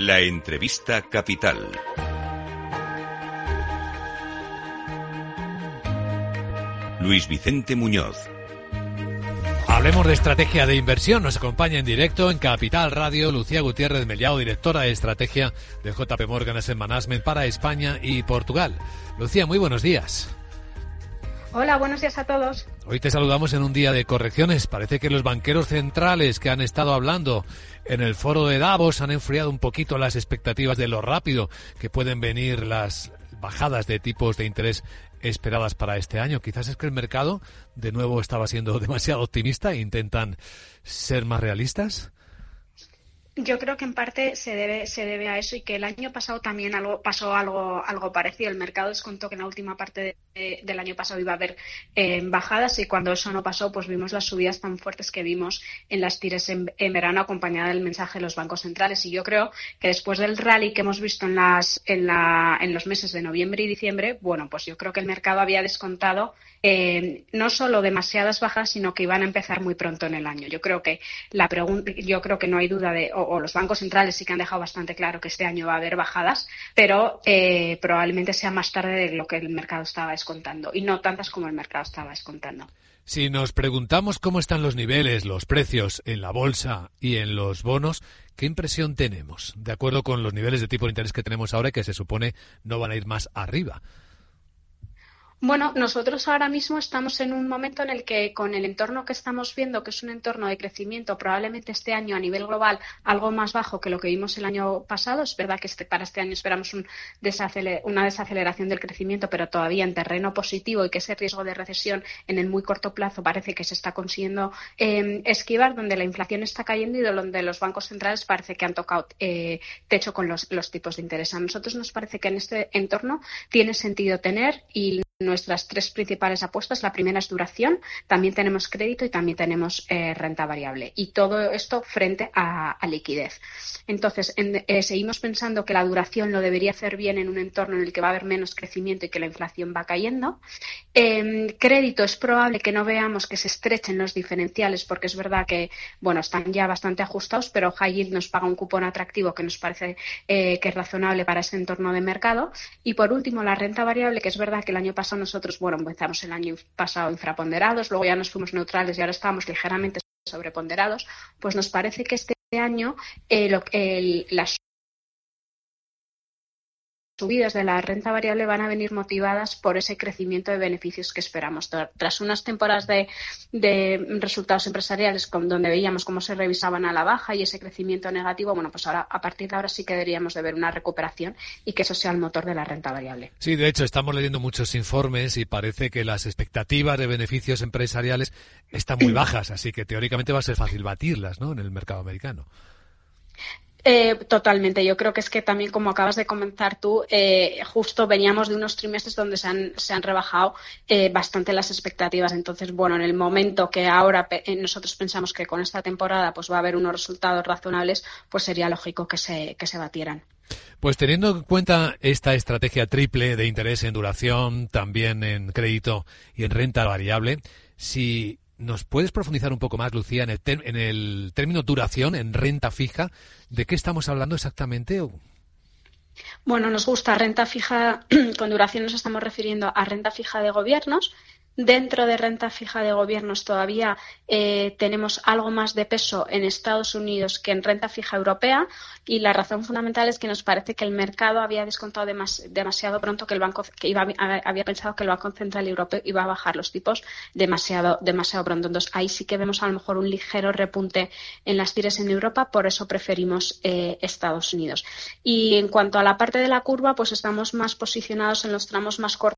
La entrevista capital. Luis Vicente Muñoz. Hablemos de estrategia de inversión. Nos acompaña en directo en Capital Radio Lucía Gutiérrez Mellado, directora de estrategia de JP Morgan Asset Management para España y Portugal. Lucía, muy buenos días. Hola, buenos días a todos. Hoy te saludamos en un día de correcciones. Parece que los banqueros centrales que han estado hablando en el foro de Davos han enfriado un poquito las expectativas de lo rápido que pueden venir las bajadas de tipos de interés esperadas para este año. Quizás es que el mercado de nuevo estaba siendo demasiado optimista e intentan ser más realistas. Yo creo que en parte se debe, se debe a eso y que el año pasado también algo, pasó algo, algo parecido. El mercado descontó que en la última parte del año pasado iba a haber eh, bajadas y cuando eso no pasó, pues vimos las subidas tan fuertes que vimos en las tires en, verano acompañada del mensaje de los bancos centrales. Y yo creo que después del rally que hemos visto en, las, en, la, en los meses de noviembre y diciembre, bueno, pues yo creo que el mercado había descontado eh, no solo demasiadas bajas, sino que iban a empezar muy pronto en el año. Yo creo que la pregunta, yo creo que no hay duda de, o, los bancos centrales sí que han dejado bastante claro que este año va a haber bajadas, pero eh, probablemente sea más tarde de lo que el mercado estaba descontando y no tantas como el mercado estaba descontando. Si nos preguntamos cómo están los niveles, los precios en la bolsa y en los bonos, ¿qué impresión tenemos? De acuerdo con los niveles de tipo de interés que tenemos ahora que se supone no van a ir más arriba. Bueno, nosotros ahora mismo estamos en un momento en el que con el entorno que estamos viendo, que es un entorno de crecimiento probablemente este año a nivel global algo más bajo que lo que vimos el año pasado, es verdad que este, para este año esperamos un una desaceleración del crecimiento, pero todavía en terreno positivo y que ese riesgo de recesión en el muy corto plazo parece que se está consiguiendo em, esquivar, donde la inflación está cayendo y donde los bancos centrales parece que han tocado eh, techo con los, los tipos de interés. A nosotros nos parece que en este entorno tiene sentido tener y nuestras tres principales apuestas. La primera es duración, también tenemos crédito y también tenemos eh, renta variable. Y todo esto frente a, liquidez. Entonces, eh, seguimos pensando que la duración lo debería hacer bien en un entorno en el que va a haber menos crecimiento y que la inflación va cayendo. Eh, crédito es probable que no veamos que se estrechen los diferenciales porque es verdad que, bueno, están ya bastante ajustados, pero High Yield nos paga un cupón atractivo que nos parece que es razonable para ese entorno de mercado. Y por último, la renta variable, que es verdad que el año pasado nosotros, bueno, empezamos el año pasado infraponderados, luego ya nos fuimos neutrales y ahora estamos ligeramente sobreponderados, pues nos parece que este año eh, el, las subidas de la renta variable van a venir motivadas por ese crecimiento de beneficios que esperamos. Tras unas temporadas de, resultados empresariales donde veíamos cómo se revisaban a la baja y ese crecimiento negativo, bueno, pues ahora a partir de ahora sí que deberíamos de ver una recuperación y que eso sea el motor de la renta variable. Sí, de hecho estamos leyendo muchos informes y parece que las expectativas de beneficios empresariales están muy bajas, así que teóricamente va a ser fácil batirlas, ¿no? En el mercado americano. Eh, totalmente. Yo creo que es que también, como acabas de comentar tú, eh, justo veníamos de unos trimestres donde se han, se han rebajado eh, bastante las expectativas. Entonces, bueno, en el momento que ahora nosotros pensamos que con esta temporada pues va a haber unos resultados razonables, pues sería lógico que se, que se batieran. Pues teniendo en cuenta esta estrategia triple de interés en duración, también en crédito y en renta variable, si ¿Nos puedes profundizar un poco más, Lucía, en el, en el término duración, en renta fija? ¿De qué estamos hablando exactamente? Bueno, nos gusta renta fija, con duración nos estamos refiriendo a renta fija de gobiernos, Dentro de renta fija de gobiernos todavía eh, tenemos algo más de peso en Estados Unidos que en renta fija europea y la razón fundamental es que nos parece que el mercado había descontado demasiado pronto que el banco que iba, había pensado que el Banco Central Europeo iba a bajar los tipos demasiado demasiado pronto. Entonces ahí sí que vemos a lo mejor un ligero repunte en las tires en Europa, por eso preferimos eh, Estados Unidos. Y en cuanto a la parte de la curva, pues estamos más posicionados en los tramos más cortos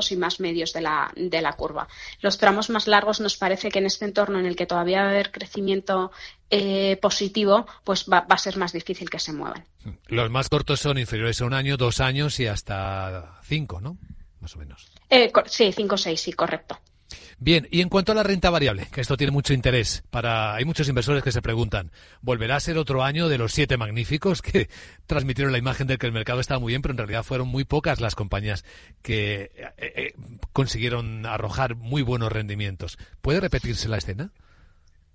y más medios de la, de la curva. Los tramos más largos nos parece que en este entorno en el que todavía va a haber crecimiento eh, positivo, pues va, a ser más difícil que se muevan. Los más cortos son inferiores a un año, dos años y hasta cinco, ¿no? Más o menos. Eh, sí, cinco o seis, sí, correcto. Bien, y en cuanto a la renta variable, que esto tiene mucho interés para hay muchos inversores que se preguntan, ¿volverá a ser otro año de los siete magníficos que transmitieron la imagen de que el mercado estaba muy bien, pero en realidad fueron muy pocas las compañías que eh, eh, consiguieron arrojar muy buenos rendimientos? ¿Puede repetirse la escena?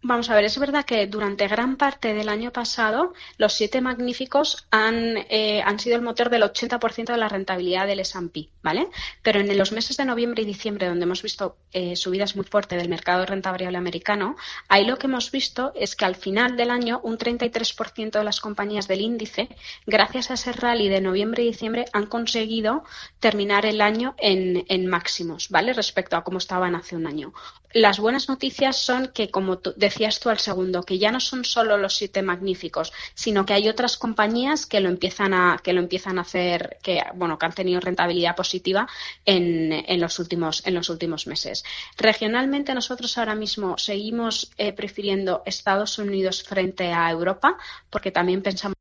Vamos a ver, es verdad que durante gran parte del año pasado los siete magníficos han, eh, han sido el motor del 80% de la rentabilidad del S&P, ¿vale? Pero en los meses de noviembre y diciembre, donde hemos visto eh, subidas muy fuertes del mercado de renta variable americano, ahí lo que hemos visto es que al final del año un 33% de las compañías del índice, gracias a ese rally de noviembre y diciembre, han conseguido terminar el año en, en máximos, ¿vale? Respecto a cómo estaban hace un año. Las buenas noticias son que, como tú, decías tú al segundo, que ya no son solo los siete magníficos, sino que hay otras compañías que lo empiezan a, que lo empiezan a hacer, que, bueno, que han tenido rentabilidad positiva en, en los, últimos, en los últimos meses. Regionalmente nosotros ahora mismo seguimos eh, prefiriendo Estados Unidos frente a Europa, porque también pensamos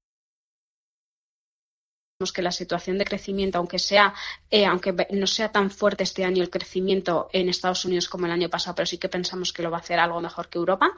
que la situación de crecimiento, aunque sea, eh, aunque no sea tan fuerte este año el crecimiento en Estados Unidos como el año pasado, pero sí que pensamos que lo va a hacer algo mejor que Europa.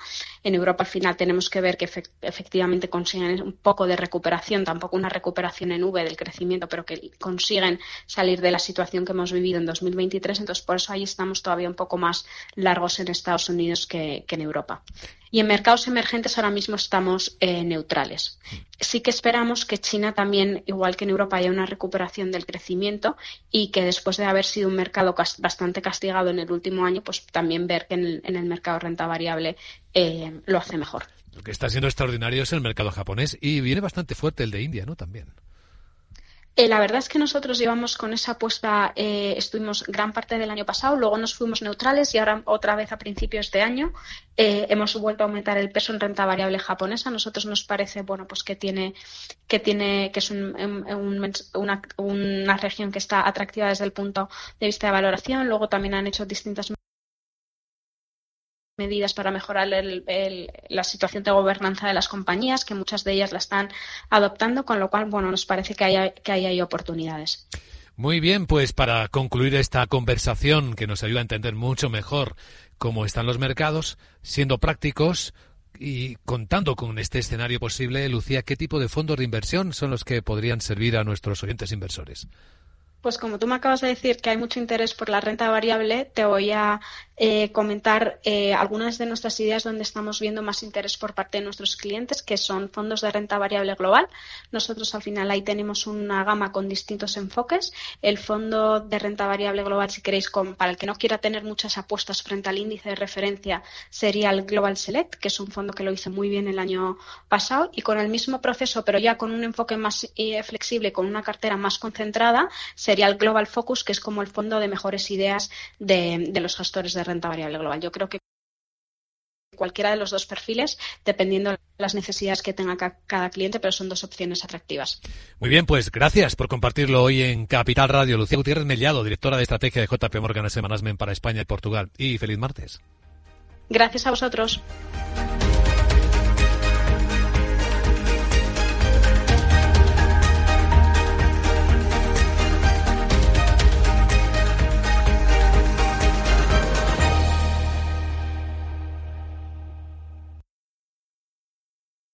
En Europa al final tenemos que ver que efectivamente consiguen un poco de recuperación, tampoco una recuperación en V del crecimiento, pero que consiguen salir de la situación que hemos vivido en 2023. Entonces, por eso ahí estamos todavía un poco más largos en Estados Unidos que, que en Europa. Y en mercados emergentes ahora mismo estamos eh, neutrales. Sí que esperamos que China también, igual que en Europa, haya una recuperación del crecimiento y que después de haber sido un mercado bastante castigado en el último año, pues también ver que en el, en el mercado renta variable eh, lo hace mejor. Lo que está siendo extraordinario es el mercado japonés y viene bastante fuerte el de India, ¿no? También. Eh, la verdad es que nosotros llevamos con esa apuesta, eh, estuvimos gran parte del año pasado, luego nos fuimos neutrales y ahora otra vez a principios de año eh, hemos vuelto a aumentar el peso en renta variable japonesa. A nosotros nos parece bueno pues que tiene que tiene que es una, una región que está atractiva desde el punto de vista de valoración. Luego también han hecho distintas medidas para mejorar la situación de gobernanza de las compañías, que muchas de ellas la están adoptando, con lo cual, bueno, nos parece que hay, que hay oportunidades. Muy bien, pues para concluir esta conversación que nos ayuda a entender mucho mejor cómo están los mercados, siendo prácticos y contando con este escenario posible, Lucía, ¿qué tipo de fondos de inversión son los que podrían servir a nuestros oyentes inversores? Pues como tú me acabas de decir que hay mucho interés por la renta variable, te voy a eh, comentar eh, algunas de nuestras ideas donde estamos viendo más interés por parte de nuestros clientes, que son fondos de renta variable global. Nosotros al final ahí tenemos una gama con distintos enfoques. El fondo de renta variable global, si queréis, para el que no quiera tener muchas apuestas frente al índice de referencia, sería el Global Select, que es un fondo que lo hizo muy bien el año pasado y con el mismo proceso, pero ya con un enfoque más eh, flexible, con una cartera más concentrada, sería el Global Focus, que es como el fondo de mejores ideas de, los gestores de renta variable global. Yo creo que cualquiera de los dos perfiles, dependiendo de las necesidades que tenga cada cliente, pero son dos opciones atractivas. Muy bien, pues gracias por compartirlo hoy en Capital Radio. Lucía Gutiérrez Mellado, directora de estrategia de JP Morgan Semanas Men para España y Portugal. Y feliz martes. Gracias a vosotros.